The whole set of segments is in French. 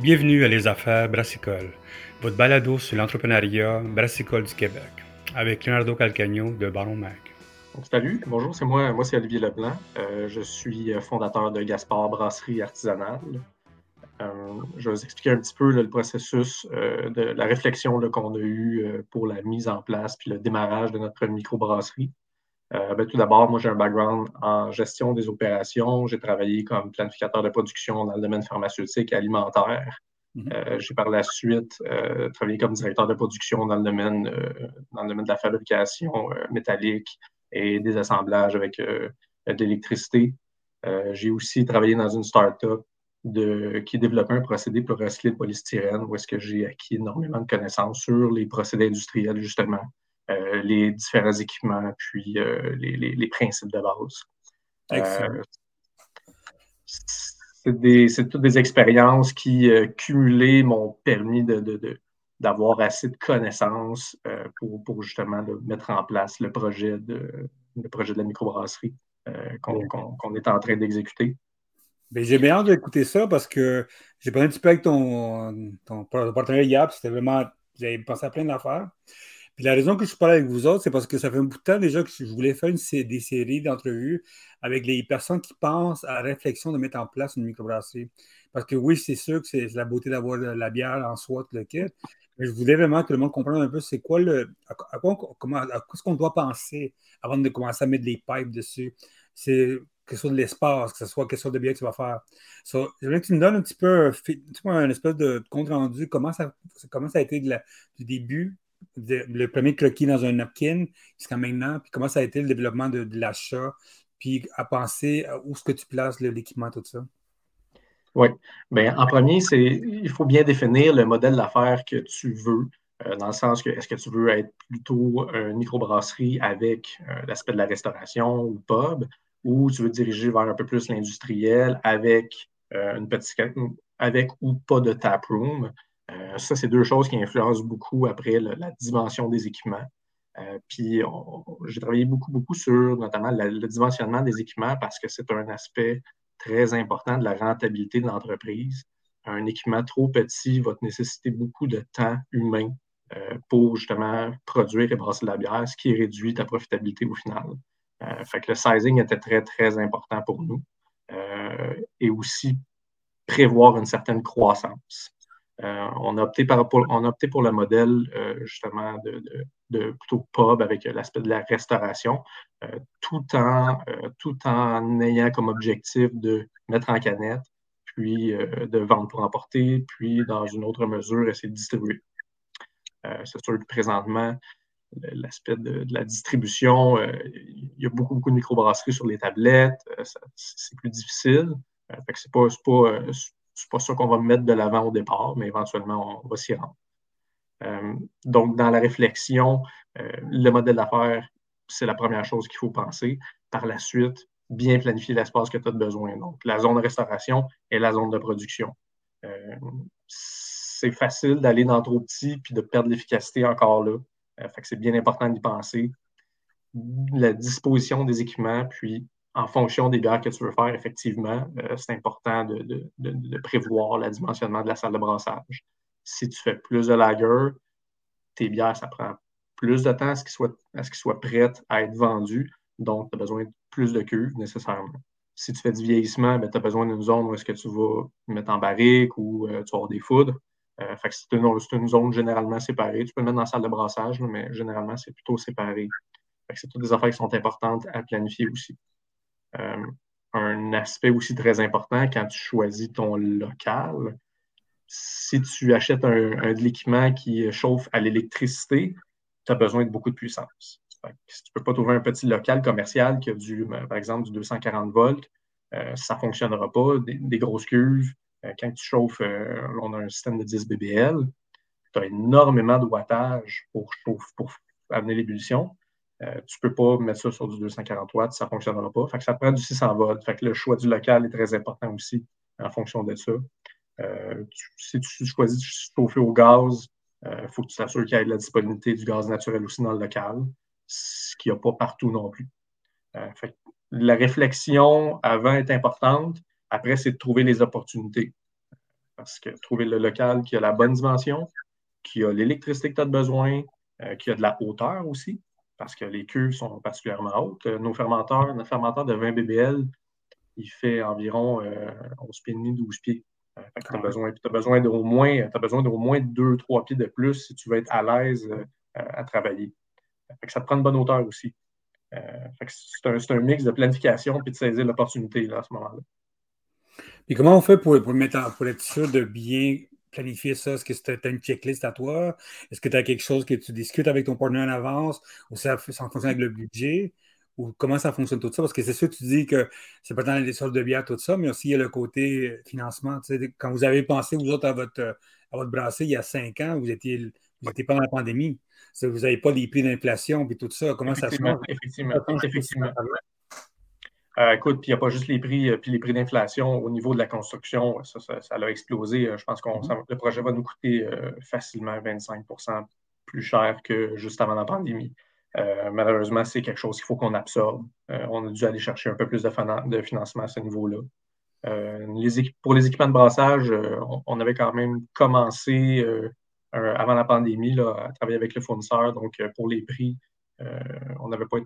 Bienvenue à Les Affaires Brassicole, votre balado sur l'entrepreneuriat brassicole du Québec, avec Leonardo Calcagno de Baron Mac. Salut, bonjour, c'est moi, moi c'est Olivier Leblanc. Euh, je suis fondateur de Gaspard Brasserie Artisanale. Euh, je vais vous expliquer un petit peu le processus euh, de la réflexion qu'on a eue pour la mise en place puis le démarrage de notre microbrasserie. Ben, tout d'abord, moi j'ai un background en gestion des opérations. J'ai travaillé comme planificateur de production dans le domaine pharmaceutique et alimentaire. Mm-hmm. j'ai par la suite travaillé comme directeur de production dans le domaine, dans le domaine de la fabrication métallique, et des assemblages avec euh, de l'électricité. Euh, j'ai aussi travaillé dans une start-up de, qui développait un procédé pour recycler le polystyrène, où est-ce que j'ai acquis énormément de connaissances sur les procédés industriels, justement, euh, les différents équipements, puis les, les, principes de base. c'est toutes des expériences qui, cumulées, m'ont permis de, de, d'avoir assez de connaissances euh, pour, justement mettre en place le projet de, le projet de la microbrasserie euh, qu'on est en train d'exécuter. Ben, j'ai bien hâte d'écouter ça parce que j'ai parlé un petit peu avec ton, ton partenaire YAP, c'était vraiment, j'avais pensé à plein d'affaires. La raison que je parle avec vous autres, c'est parce que ça fait un bout de temps déjà que je voulais faire une, des séries d'entrevues avec les personnes qui pensent à la réflexion de mettre en place une microbrasserie. Parce que oui, c'est sûr que c'est la beauté d'avoir la bière en soi, le kit, je voulais vraiment que le monde comprenne un peu c'est quoi le. À, quoi, comment, ce qu'on doit penser avant de commencer à mettre des pipes dessus. C'est chose de l'espace, que ce soit chose de bien que tu vas faire. So, voulais que tu me donnes un petit peu un espèce de compte rendu, comment ça, comment ça a été du début, le premier croquis dans un napkin jusqu'à maintenant, puis comment ça a été le développement de, l'achat, puis à penser où est-ce que tu places l'équipement, tout ça? Oui. Bien, en premier, c'est il faut bien définir le modèle d'affaires que tu veux, euh, dans le sens que est-ce que tu veux être plutôt une microbrasserie avec euh, l'aspect de la restauration ou pub, ou tu veux diriger vers un peu plus l'industriel avec euh, une petite avec ou pas de tap room. Ça, c'est deux choses qui influencent beaucoup après la dimension des équipements. puis j'ai travaillé beaucoup, beaucoup sur notamment le dimensionnement des équipements parce que c'est un aspect très important de la rentabilité de l'entreprise. Un équipement trop petit va te nécessiter beaucoup de temps humain euh, pour justement produire et brasser de la bière, ce qui réduit ta profitabilité au final. Euh, fait que le sizing était très, très important pour nous. Euh, et aussi prévoir une certaine croissance. On, a opté pour, on a opté pour le modèle justement de, plutôt pub avec l'aspect de la restauration, euh, tout, en, euh, ayant comme objectif de mettre en canette, puis euh, de vendre pour emporter, puis dans une autre mesure, essayer de distribuer. C'est sûr que présentement, l'aspect de, la distribution, il y a beaucoup, beaucoup de microbrasseries sur les tablettes, c'est plus difficile. Ce n'est pas, pas, pas ça qu'on va mettre de l'avant au départ, mais éventuellement, on va s'y rendre. Euh, donc, dans la réflexion, euh, le modèle d'affaires, c'est la première chose qu'il faut penser. Par la suite, bien planifier l'espace que tu as besoin. Donc, la zone de restauration et la zone de production. Euh, c'est facile d'aller dans trop petit puis de perdre l'efficacité encore là. fait que c'est bien important d'y penser. La disposition des équipements, puis en fonction des bières que tu veux faire, effectivement, c'est important de, de, prévoir le dimensionnement de la salle de brassage si tu fais plus de lager, tes bières, ça prend plus de temps à ce qu'elles soient, prêtes à être vendues. Donc, tu as besoin de plus de cuves nécessairement. Si tu fais du vieillissement, ben, tu as besoin d'une zone où est-ce que tu vas mettre en barrique ou euh, tu vas avoir des foudres. Euh, c'est une, zone généralement séparée. Tu peux le mettre dans la salle de brassage, mais généralement, c'est plutôt séparé. c'est toutes des affaires qui sont importantes à planifier aussi. Euh, un aspect aussi très important quand tu choisis ton local, si tu achètes un, de l'équipement qui chauffe à l'électricité, tu as besoin de beaucoup de puissance. si tu ne peux pas trouver un petit local commercial qui a du, par exemple, du 240 volts, euh, ça ne fonctionnera pas. Des, grosses cuves, euh, quand tu chauffes, on a un système de 10 BBL, tu as énormément de wattage pour amener l'ébullition. Tu ne peux pas mettre ça sur du 240 watts, ça ne fonctionnera pas. ça prend du 600 volts. le choix du local est très important aussi en fonction de ça. Euh, si tu choisis de chauffer au gaz, il euh, faut que tu t'assures qu'il y ait de la disponibilité du gaz naturel aussi dans le local, ce qu'il n'y a pas partout non plus. Euh, la réflexion avant est importante. Après, c'est de trouver les opportunités. Parce que trouver le local qui a la bonne dimension, qui a l'électricité que tu as besoin, qui a de la hauteur aussi, parce que les cuves sont particulièrement hautes. Nos fermenteurs, notre fermenteur de 20 BBL, il fait environ 11 pieds et demi, 12 pieds. tu as besoin, besoin d'au moins, besoin d'au moins 2-3 pieds de plus si tu veux être à l'aise à travailler. ça te prend une bonne hauteur aussi. c'est un, mix de planification et de saisir l'opportunité à ce moment-là. Et comment on fait pour, pour, mettre pour être sûr de bien planifier ça? Est-ce que tu as une checklist à toi? Est-ce que tu as quelque chose que tu discutes avec ton partenaire en avance? Ou ça, ça fonctionne avec le budget? Ou comment ça fonctionne tout ça? Parce que c'est sûr que tu dis que c'est pas dans les sortes de bière, tout ça, mais aussi il y a le côté financement. quand vous avez pensé, vous autres, à votre, à votre brasserie il y a cinq ans, vous étiez, vous étiez pas dans la pandémie. Vous n'avez pas les prix d'inflation et tout ça. Comment ça se passe? Effectivement. effectivement. Euh, écoute, puis il n'y a pas juste les prix, euh, puis les prix d'inflation au niveau de la construction, ça, ça, a explosé. Euh, je pense que mm-hmm. le projet va nous coûter facilement 25% plus cher que juste avant la pandémie. malheureusement, c'est quelque chose qu'il faut qu'on absorbe. on a dû aller chercher un peu plus de, financement à ce niveau-là. pour les équipements de brassage, on, avait quand même commencé avant la pandémie à travailler avec le fournisseur. Donc, pour les prix, on n'avait pas,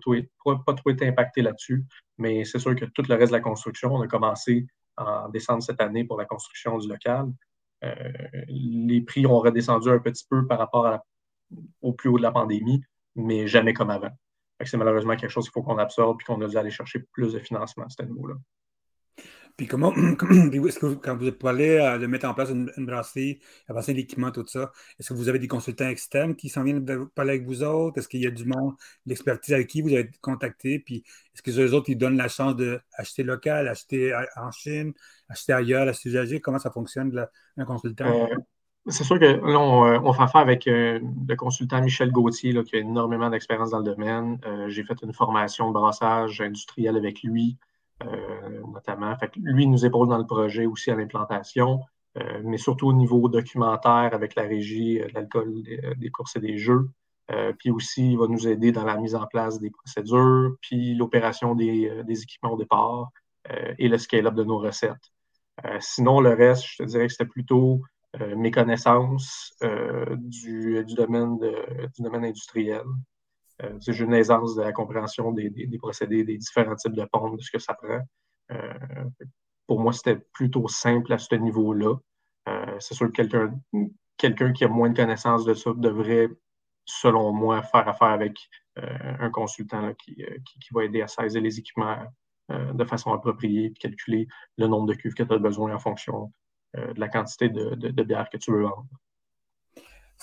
pas, trop été impacté là-dessus, mais c'est sûr que tout le reste de la construction, on a commencé en décembre cette année pour la construction du local. Euh, les prix ont redescendu un petit peu par rapport au plus haut de la pandémie, mais jamais comme avant. C'est malheureusement quelque chose qu'il faut qu'on absorbe et qu'on a dû aller chercher plus de financement à ce niveau-là. Puis comment, est-ce que quand vous parlé de mettre en place une, brasserie, avancer l'équipement, tout ça, est-ce que vous avez des consultants externes qui s'en viennent parler avec vous autres? Est-ce qu'il y a du monde, l'expertise avec qui vous avez contacté? Puis est-ce que les autres, ils donnent la chance d'acheter local, acheter en Chine, acheter ailleurs, acheter usagé? Comment ça fonctionne, un consultant? Euh, c'est sûr que là, on, euh, fait affaire avec euh, le consultant Michel Gauthier, qui a énormément d'expérience dans le domaine. J'ai fait une formation de brassage industriel avec lui. Euh, notamment. Fait lui, il nous épaule dans le projet aussi à l'implantation, euh, mais surtout au niveau documentaire avec la régie euh, de l'alcool des, courses et des jeux. puis aussi, il va nous aider dans la mise en place des procédures, puis l'opération des, équipements au départ et le scale-up de nos recettes. sinon, le reste, je te dirais que c'était plutôt mes connaissances du, domaine du domaine industriel. Euh, j'ai une aisance de la compréhension des, procédés, des différents types de pompes, de ce que ça prend. Euh, pour moi, c'était plutôt simple à ce niveau-là. Euh, c'est sûr que quelqu'un qui a moins de connaissances de ça devrait, selon moi, faire affaire avec un consultant qui, va aider à saisir les équipements de façon appropriée et calculer le nombre de cuves que tu as besoin en fonction de la quantité de bière que tu veux vendre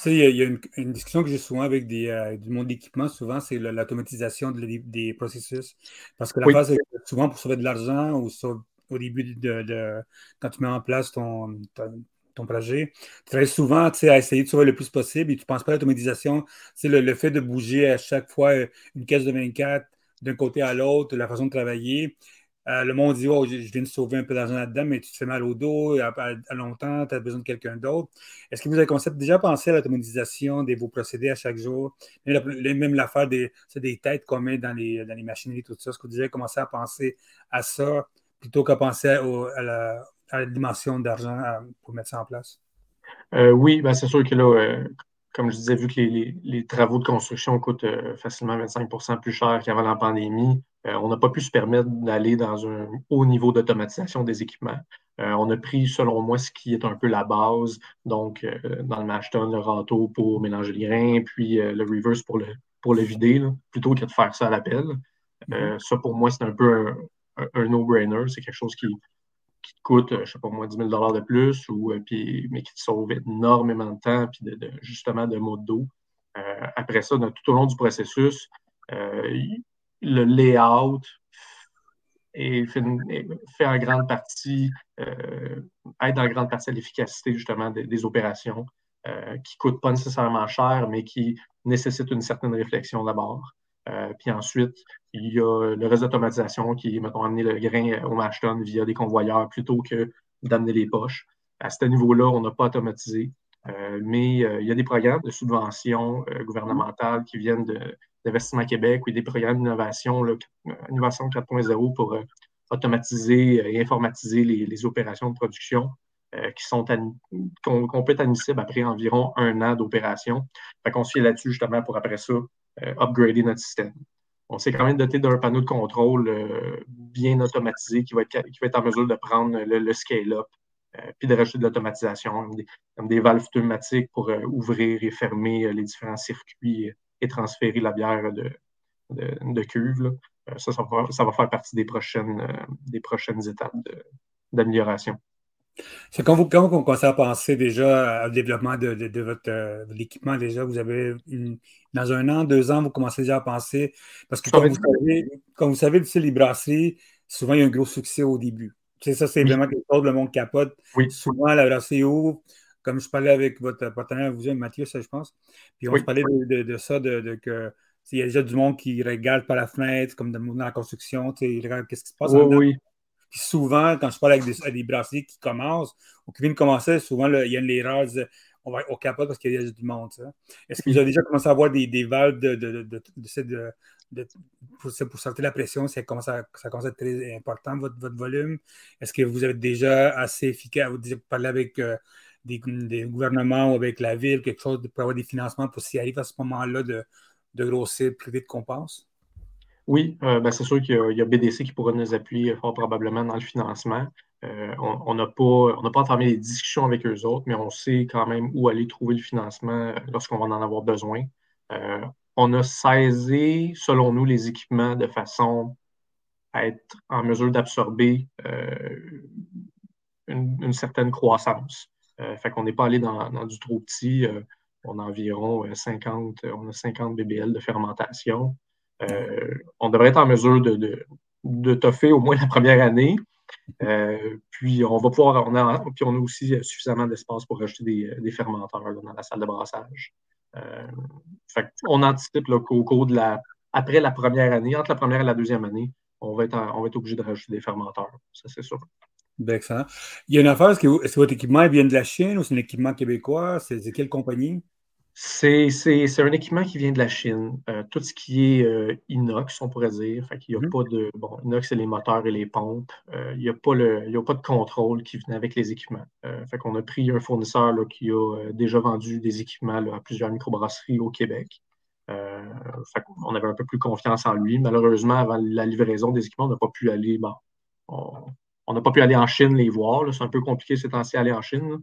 il y, a, une, discussion que j'ai souvent avec des, euh, du monde d'équipement, souvent, c'est l'automatisation des processus. Parce que la base, souvent pour sauver de l'argent ou au début de, quand tu mets en place ton, ton, projet, tu travailles souvent à essayer de sauver le plus possible et tu ne penses pas à l'automatisation. C'est le, le, fait de bouger à chaque fois une caisse de 24 d'un côté à l'autre, la façon de travailler. Euh, le monde dit Oh, je, viens de sauver un peu d'argent là-dedans, mais tu te fais mal au dos, à, à, longtemps, tu as besoin de quelqu'un d'autre. Est-ce que vous avez déjà pensé à l'automatisation de vos procédés à chaque jour? Même l'affaire des, des têtes qu'on met dans les, dans les machineries, tout ça. Est-ce que vous avez commencé à penser à ça plutôt qu'à penser à, la, dimension d'argent euh, pour mettre ça en place? Euh, oui, ben c'est sûr que là, comme je disais, vu que les, travaux de construction coûtent facilement 25% plus cher qu'avant la pandémie, euh, on n'a pas pu se permettre d'aller dans un haut niveau d'automatisation des équipements. Euh, on a pris, selon moi, ce qui est un peu la base, donc euh, dans le mashton, le râteau pour mélanger les grains, puis le reverse pour le, pour le vider, plutôt que de faire ça à l'appel. Mm-hmm. ça, pour moi, c'est un peu un, no-brainer. C'est quelque chose qui, coûte, je ne sais pas moi, 10 000 de plus, ou, puis, mais qui te sauve énormément de temps, puis de, justement de mode d'eau. après ça, tout au long du processus, le layout et fait, en grande partie, euh, aide en grande partie à l'efficacité justement des, opérations euh, qui ne coûtent pas nécessairement cher, mais qui nécessitent une certaine réflexion d'abord. Euh, puis ensuite, il y a le reste d'automatisation qui est, mettons, amener le grain au mashton via des convoyeurs plutôt que d'amener les poches. À ce niveau-là, on n'a pas automatisé. mais il y a des programmes de subvention gouvernementales qui viennent d'Investissement Québec ou des programmes d'innovation, Innovation 4.0 pour euh, automatiser et informatiser les, opérations de production. qui sont qu'on peut être admissible après environ un an d'opération. Fait qu'on se fie là-dessus justement pour après ça upgrader notre système. On s'est quand même doté d'un panneau de contrôle bien automatisé qui va, être, qui va être en mesure de prendre le, scale-up puis de rajouter de l'automatisation, comme des, valves pneumatiques pour ouvrir et fermer les différents circuits et transférer la bière de, de, cuve. Euh, ça, ça va, faire partie des prochaines, euh, des prochaines étapes d'amélioration. C'est quand vous, quand à penser déjà au développement de, votre euh, l'équipement, déjà, vous avez dans un an, deux ans, vous commencez déjà à penser, parce que comme vous, savez, comme vous savez, les brasseries, souvent il y a un gros succès au début. Tu ça, c'est vraiment quelque chose, le monde capote. Souvent, la brasserie ouvre, comme je parlais avec votre partenaire, vous, Mathieu, ça, je pense. Puis on se parlait de, ça, de, que il y a déjà du monde qui regarde par la fenêtre, comme dans la construction, ils regardent qu'est-ce qui se passe. Oui, Souvent, quand je parle avec des, des brasseries qui commencent ou qui viennent commencer, souvent, il y a une erreur, on va au capot parce qu'il y a du monde. Est-ce que vous avez déjà commencé à avoir des, des valves de, de, pour, sortir la pression? Ça commence, à, être très important, votre, volume? Est-ce que vous êtes déjà assez efficace? Vous parlez avec euh, des, des, gouvernements ou avec la ville, quelque chose pour avoir des financements pour s'y arriver à ce moment-là de grossir plus vite qu'on pense? Oui, euh, ben, c'est sûr qu'il y, a BDC qui pourra nous appuyer fort probablement dans le financement. Euh, on n'a pas, pas entamé des discussions avec eux autres, mais on sait quand même où aller trouver le financement lorsqu'on va en avoir besoin. Euh, on a saisi, selon nous, les équipements de façon à être en mesure d'absorber une, certaine croissance. fait qu'on n'est pas allé dans, dans, du trop petit on a environ 50, euh, on a 50 BBL de fermentation. Euh, on devrait être en mesure de, de, toffer au moins la première année. Euh, puis on va pouvoir, on a, puis on a aussi suffisamment d'espace pour rajouter des, fermenteurs dans la salle de brassage. on anticipe qu'au cours de la, après la première année, entre la première et la deuxième année, on va être, on va être obligé de rajouter des fermenteurs. Ça, c'est sûr. Ben, excellent. Il y a une affaire, est-ce que, votre équipement vient de la Chine ou c'est un équipement québécois? C'est quelle compagnie? C'est un équipement qui vient de la Chine. Euh, tout ce qui est euh, inox, on pourrait dire. Fait il y a mmh. pas de. Bon, inox, c'est les moteurs et les pompes. Euh, il n'y a, pas a pas de contrôle qui venait avec les équipements. fait qu'on a pris un fournisseur là, qui a déjà vendu des équipements à plusieurs microbrasseries au Québec. fait on avait un peu plus confiance en lui. Malheureusement, avant la livraison des équipements, on n'a pas pu aller. Bon, on n'a pas pu aller en Chine les voir. C'est un peu compliqué ces temps-ci aller en Chine.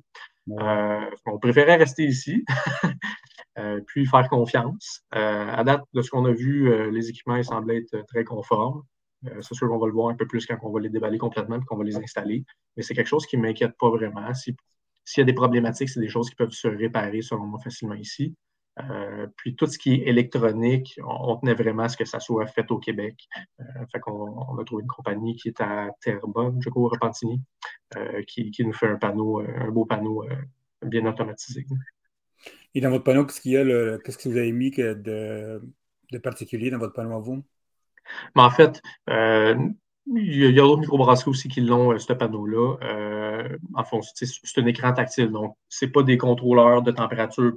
On préférait rester ici. Euh, puis faire confiance. Euh, à date, de ce qu'on a vu, euh, les équipements ils semblaient être très conformes. c'est sûr qu'on va le voir un peu plus quand on va les déballer complètement et qu'on va les installer. Mais c'est quelque chose qui ne m'inquiète pas vraiment. S'il y a des problématiques, c'est des choses qui peuvent se réparer, selon moi, facilement ici. Puis tout ce qui est électronique, on, tenait vraiment à ce que ça soit fait au Québec. fait qu'on on a trouvé une compagnie qui est à Terrebonne, je crois, au Repentigny, qui, qui, nous fait un panneau, un beau panneau bien automatisé. Et dans votre panneau, qu'est-ce qu'il y a, qu'est-ce que vous avez mis de, particulier dans votre panneau à vous? Mais en fait, euh, il y a, d'autres microbrasseries aussi qui l'ont, euh, ce panneau-là. Euh, en fond, c'est un écran tactile, donc ce pas des contrôleurs de température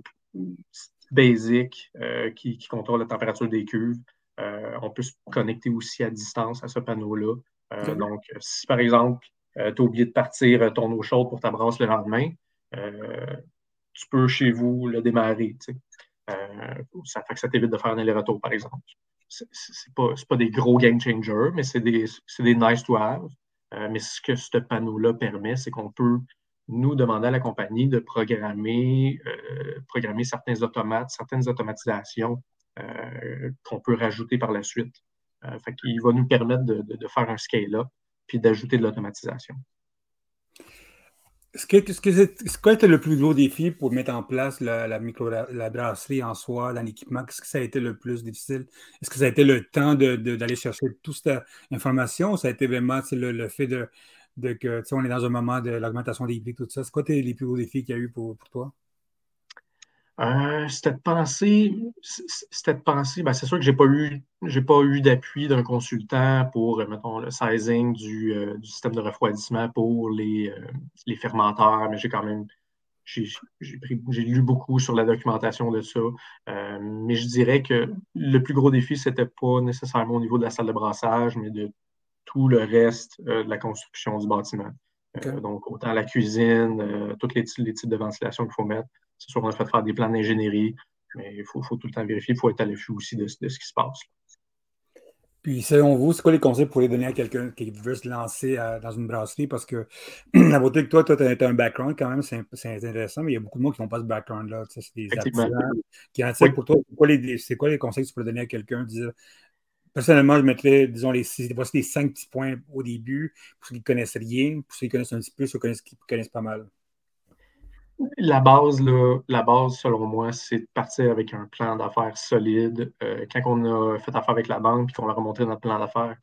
basiques qui, contrôlent la température des cuves. on peut se connecter aussi à distance à ce panneau-là. Donc, si par exemple, tu as oublié de partir ton eau chaude pour ta brasse le lendemain, tu peux chez vous le démarrer. Euh, ça fait que ça t'évite de faire un aller-retour, par exemple. Ce n'est pas, pas, des gros game changers, mais c'est des, des, nice to have. Euh, mais ce que ce panneau-là permet, c'est qu'on peut nous demander à la compagnie de programmer, euh, programmer certains automates, certaines automatisations qu'on peut rajouter par la suite. fait qu'il va nous permettre de, de faire un scale-up puis d'ajouter de l'automatisation. Ce ce quoi était le plus gros défi pour mettre en place la, micro, la brasserie en soi, dans l'équipement? Qu'est-ce que ça a été le plus difficile? Est-ce que ça a été le temps d'aller chercher toute cette information ça a été vraiment le, fait de, de que on est dans un moment de l'augmentation des prix, tout ça? C'est quoi les plus gros défis qu'il y a eu pour toi? Euh, c'était de penser, c'était de penser, ben, c'est sûr que j'ai pas eu, pas eu d'appui d'un consultant pour, euh, mettons, le sizing du, euh, du système de refroidissement pour les, les fermenteurs, mais j'ai quand même, j'ai, lu beaucoup sur la documentation de ça. mais je dirais que le plus gros défi, c'était pas nécessairement au niveau de la salle de brassage, mais de tout le reste de la construction du bâtiment. donc, autant la cuisine, tous les, types de ventilation qu'il faut mettre. C'est sûr qu'on a fait faire des plans d'ingénierie, mais il faut, tout le temps vérifier. Il faut être à l'affût aussi de, ce qui se passe. Puis, selon vous, c'est quoi les conseils pour les donner à quelqu'un qui veut se lancer dans une brasserie? Parce que la beauté que toi, toi, tu as un background quand même, c'est intéressant, mais il y a beaucoup de monde qui n'ont pas ce background-là. C'est des artisans qui en pour toi. C'est quoi, les, quoi les conseils que tu pourrais donner à quelqu'un? Personnellement, je mettrais, disons, les, voici les cinq petits points au début, pour ceux qui ne connaissent rien, pour ceux qui connaissent un petit peu, ceux qui connaissent pas mal. La base, là, la base, selon moi, c'est de partir avec un plan d'affaires solide. Euh, quand on a fait affaire avec la banque et qu'on leur a montré notre plan d'affaires,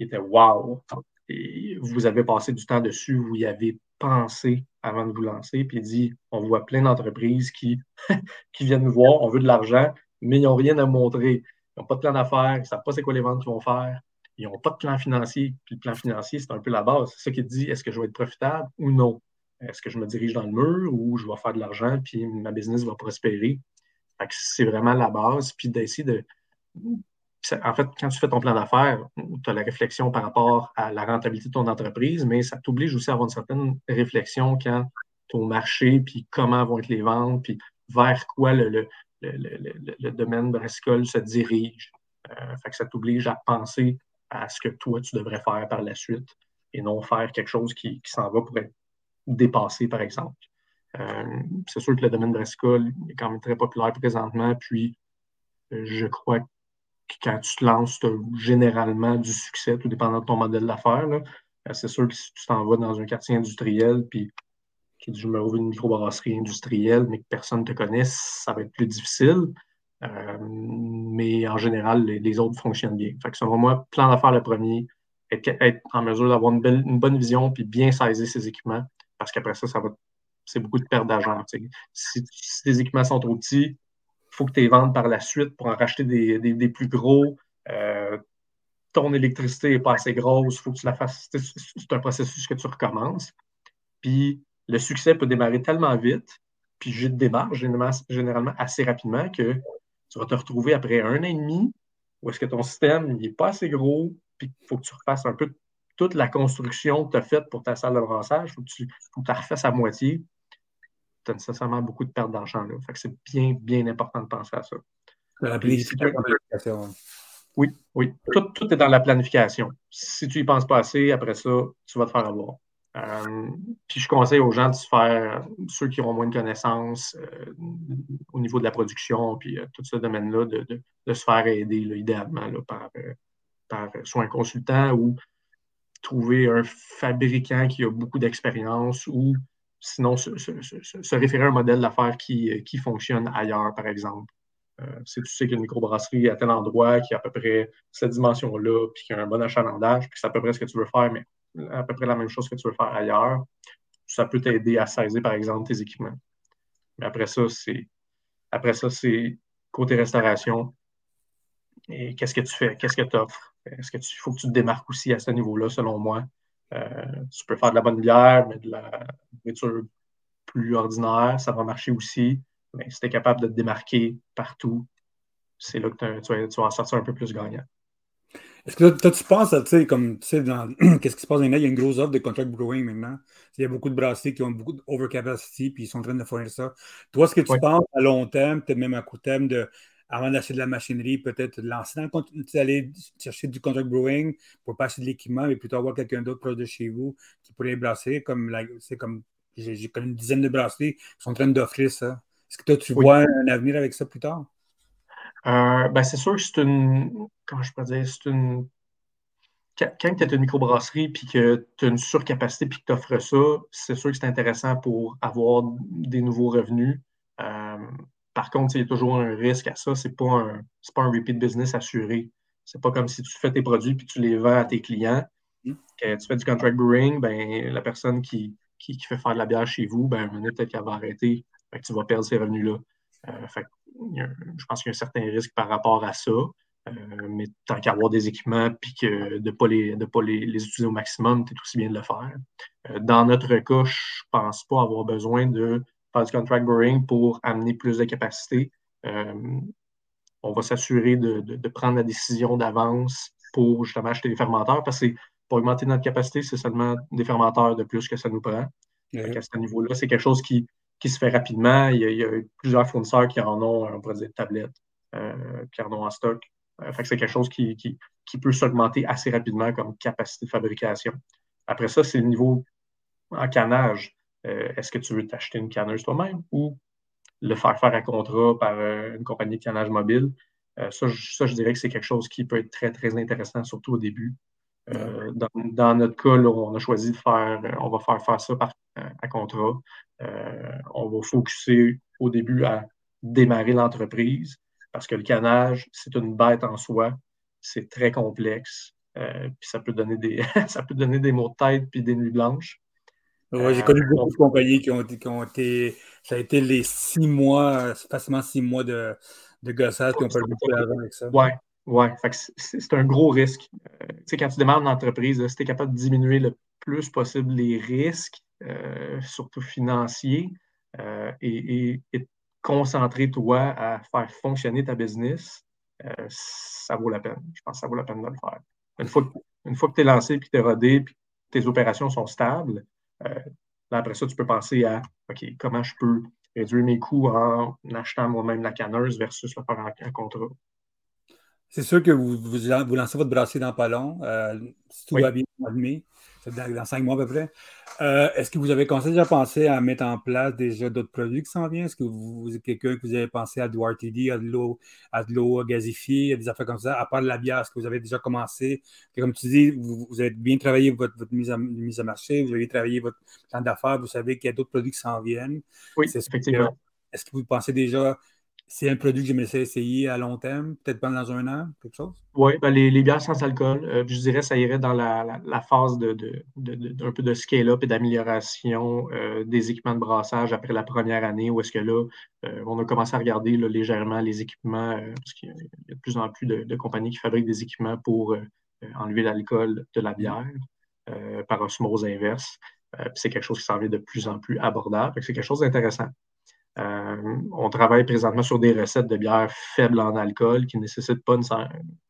il était wow! Et vous avez passé du temps dessus, vous y avez pensé avant de vous lancer, puis dit on voit plein d'entreprises qui, qui viennent nous voir, on veut de l'argent, mais ils n'ont rien à montrer. Pas de plan d'affaires, ils ne savent pas c'est quoi les ventes qu'ils vont faire, ils n'ont pas de plan financier. Puis le plan financier, c'est un peu la base. C'est ça qui te dit est-ce que je vais être profitable ou non? Est-ce que je me dirige dans le mur ou je vais faire de l'argent puis ma business va prospérer? c'est vraiment la base. Puis d'essayer de. En fait, quand tu fais ton plan d'affaires, tu as la réflexion par rapport à la rentabilité de ton entreprise, mais ça t'oblige aussi à avoir une certaine réflexion quand au marché, puis comment vont être les ventes, puis vers quoi le, domaine brassicole se dirige. Euh, fait que ça t'oblige à penser à ce que toi, tu devrais faire par la suite et non faire quelque chose qui, s'en va pour être dépasser, par exemple. Euh, c'est sûr que le domaine brassicole est quand même très populaire présentement, puis euh, je crois que quand tu te lances, tu as généralement du succès, tout dépendant de ton modèle d'affaires. C'est sûr que si tu t'en vas dans un quartier industriel, puis tu dis je me rouvre une microbrasserie industrielle, mais que personne ne te connaît, ça va être plus difficile. mais en général, les, autres fonctionnent bien. Fait que selon moi, plan d'affaires le premier, être, en mesure d'avoir une, une, bonne vision puis bien saisir ses équipements parce qu'après ça, ça va c'est beaucoup de perte d'argent. Si, tes équipements sont trop petits, il faut que tu les vendes par la suite pour en racheter des, plus gros. Euh, ton électricité n'est pas assez grosse, il faut que tu la fasses. C'est un processus que tu recommences. Puis le succès peut démarrer tellement vite, puis je démarre généralement, assez rapidement que tu vas te retrouver après un an et demi où est-ce que ton système n'est pas assez gros, puis il faut que tu refasses un peu toute la construction que tu as faite pour ta salle de brassage, il faut, que tu la refasses à moitié. Tu as nécessairement beaucoup de pertes d'argent. Là. Fait que c'est bien, bien important de penser à ça. La planification. Oui, oui. Tout, est dans la planification. Si tu n'y penses pas assez, après ça, tu vas te faire avoir. Euh, puis je conseille aux gens de se faire, ceux qui ont moins de connaissances euh, au niveau de la production, puis euh, tout ce domaine-là, de, se faire aider idéalement par, par soit un consultant ou trouver un fabricant qui a beaucoup d'expérience ou sinon se, référer à un modèle d'affaires qui, qui, fonctionne ailleurs, par exemple. Si tu sais qu'il y a une microbrasserie à tel endroit qui a à peu près cette dimension-là, puis qui a un bon achalandage, puis c'est à peu près ce que tu veux faire, mais à peu près la même chose que tu veux faire ailleurs, ça peut t'aider à saisir, par exemple, tes équipements. Mais après ça, c'est après ça, c'est côté restauration. Et qu'est-ce que tu fais? Qu'est-ce que tu offres? Est-ce qu'il faut que tu te démarques aussi à ce niveau-là, selon moi? Euh, tu peux faire de la bonne bière, mais de la nourriture plus ordinaire, ça va marcher aussi. Mais si tu es capable de te démarquer partout, c'est là que tu tu vas en sortir un peu plus gagnant. Est-ce que toi, tu penses, tu sais, comme, tu sais, qu'est-ce qui se passe maintenant? Il y a une grosse offre de contract brewing maintenant. Il y a beaucoup de brasseries qui ont beaucoup d'overcapacity, puis ils sont en train de fournir ça. Toi, est-ce que tu penses à long terme, peut-être même à court terme, de avant d'acheter de la machinerie, peut-être lancer dans le aller chercher du contract brewing pour pas acheter de l'équipement, mais plutôt avoir quelqu'un d'autre proche de chez vous qui pourrait brasser. Comme c'est comme j'ai connu une dizaine de brasseries qui sont en train d'offrir ça. Est-ce que toi, tu vois un avenir avec ça plus tard? Euh, ben c'est sûr que c'est une. Comment je peux dire? C'est une. Quand tu es une microbrasserie puis que tu as une surcapacité puis que tu offres ça, c'est sûr que c'est intéressant pour avoir des nouveaux revenus. Euh, par contre, il y a toujours un risque à ça. Ce n'est pas, un, pas un repeat business assuré. C'est pas comme si tu fais tes produits puis tu les vends à tes clients. Mm. tu fais du contract brewing, ben, la personne qui, qui, fait faire de la bière chez vous, ben, peut-être qu'elle va arrêter. tu vas perdre ces revenus-là. Euh, je pense qu'il y a un certain risque par rapport à ça. Euh, mais tant qu'à avoir des équipements puis que de ne pas, les, de pas les, utiliser au maximum, es aussi bien de le faire. Euh, dans notre cas, je ne pense pas avoir besoin de faire du contract brewing pour amener plus de capacité. Euh, on va s'assurer de, prendre la décision d'avance pour justement acheter des fermenteurs parce que c'est pour augmenter notre capacité, c'est seulement des fermenteurs de plus que ça nous prend. À ce niveau-là, c'est quelque chose qui, qui se fait rapidement. Il y, a, plusieurs fournisseurs qui en ont, on pourrait dire, tablettes, euh, qui en ont en stock. Euh, fait que c'est quelque chose qui, qui, qui peut s'augmenter assez rapidement comme capacité de fabrication. Après ça, c'est le niveau en canage. Euh, est-ce que tu veux t'acheter une canneuse toi-même ou le faire faire à contrat par une compagnie de cannage mobile? ça, ça, je dirais que c'est quelque chose qui peut être très, très intéressant, surtout au début. Euh, dans, notre cas, on a choisi de faire, on va faire faire ça par, euh, à contrat. Euh, on va focuser au début à démarrer l'entreprise parce que le canage, c'est une bête en soi. C'est très complexe. puis ça peut donner des ça peut donner des maux de tête puis des nuits blanches. J'ai connu beaucoup de compagnies qui ont, qui ont, été. Ça a été les six mois, facilement six mois de, de gossage qui ont perdu beaucoup d'argent avec ça. Oui, oui, c'est un gros risque. Euh, tu sais, quand tu démarres une entreprise, si tu es capable de diminuer le plus possible les risques, euh, surtout financiers, euh, et, et, concentrer toi à faire fonctionner ta business, ça vaut la peine. Je pense que ça vaut la peine de le faire. Une fois, une fois que tu es lancé, puis tu es rodé, puis tes opérations sont stables, après ça, tu peux penser à OK, comment je peux réduire mes coûts en achetant moi-même la canneuse versus le faire en contrat? C'est sûr que vous, vous, lancez votre brassier dans pas long, euh, si tout va bien dans cinq mois à peu près. Euh, est-ce que vous avez déjà pensé à mettre en place déjà d'autres produits qui s'en viennent? Est-ce que vous, êtes quelqu'un que vous avez pensé à du RTD, à de l'eau, à de l'eau gazifiée, à des affaires comme ça, à part de la bière, est-ce que vous avez déjà commencé? comme tu dis, vous, avez bien travaillé votre, mise, à, mise à marché, vous avez travaillé votre plan d'affaires, vous savez qu'il y a d'autres produits qui s'en viennent. Oui, effectivement. Est-ce que vous pensez déjà c'est un produit que j'aimerais essayer à long terme, peut-être pas dans un an, quelque chose? Oui, ben les, bières sans alcool, euh, je dirais ça irait dans la, phase de, peu de scale-up et d'amélioration euh, des équipements de brassage après la première année, où est-ce que là, euh, on a commencé à regarder légèrement les équipements, parce qu'il y a de plus en plus de, compagnies qui fabriquent des équipements pour enlever l'alcool de la bière par osmose inverse. c'est quelque chose qui s'en vient de plus en plus abordable. C'est quelque chose d'intéressant. Euh, on travaille présentement sur des recettes de bière faibles en alcool qui ne nécessitent pas,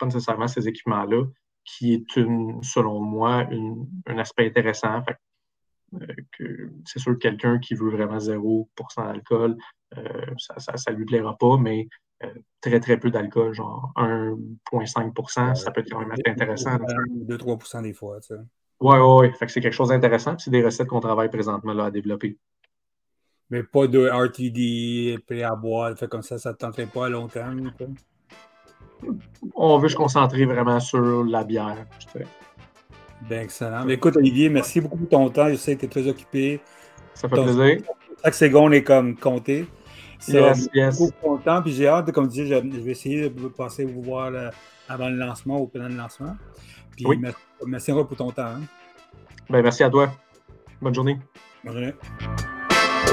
nécessairement ces équipements-là, qui est, une, selon moi, un aspect intéressant. Euh, c'est sûr que quelqu'un qui veut vraiment 0% d'alcool, euh, ça ne lui plaira pas, mais très, très peu d'alcool, genre 1,5% ça peut être quand même intéressant. 2-3% des fois. Oui, oui, oui. C'est quelque chose d'intéressant. C'est des recettes qu'on travaille présentement là, à développer. Mais pas de RTD, prêt à boire, fait comme ça, ça ne tenterait pas à long terme. On veut se concentrer vraiment sur la bière. Bien, excellent. Mais écoute, Olivier, merci beaucoup pour ton temps. Je sais que tu es très occupé. Ça fait plaisir. Chaque seconde est comme compté. Yes, yes. beaucoup content. Puis j'ai hâte, comme tu dis, je, vais essayer de passer vous voir euh, avant le lancement ou pendant le lancement. Puis oui. merci, merci encore pour ton temps. Hein. Ben, merci à toi. Bonne journée. Bonne journée.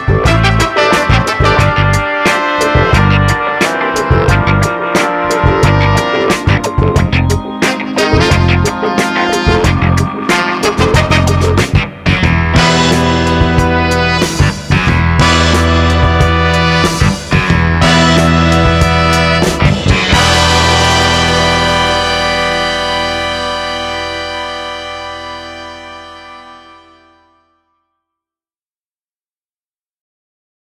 Bye.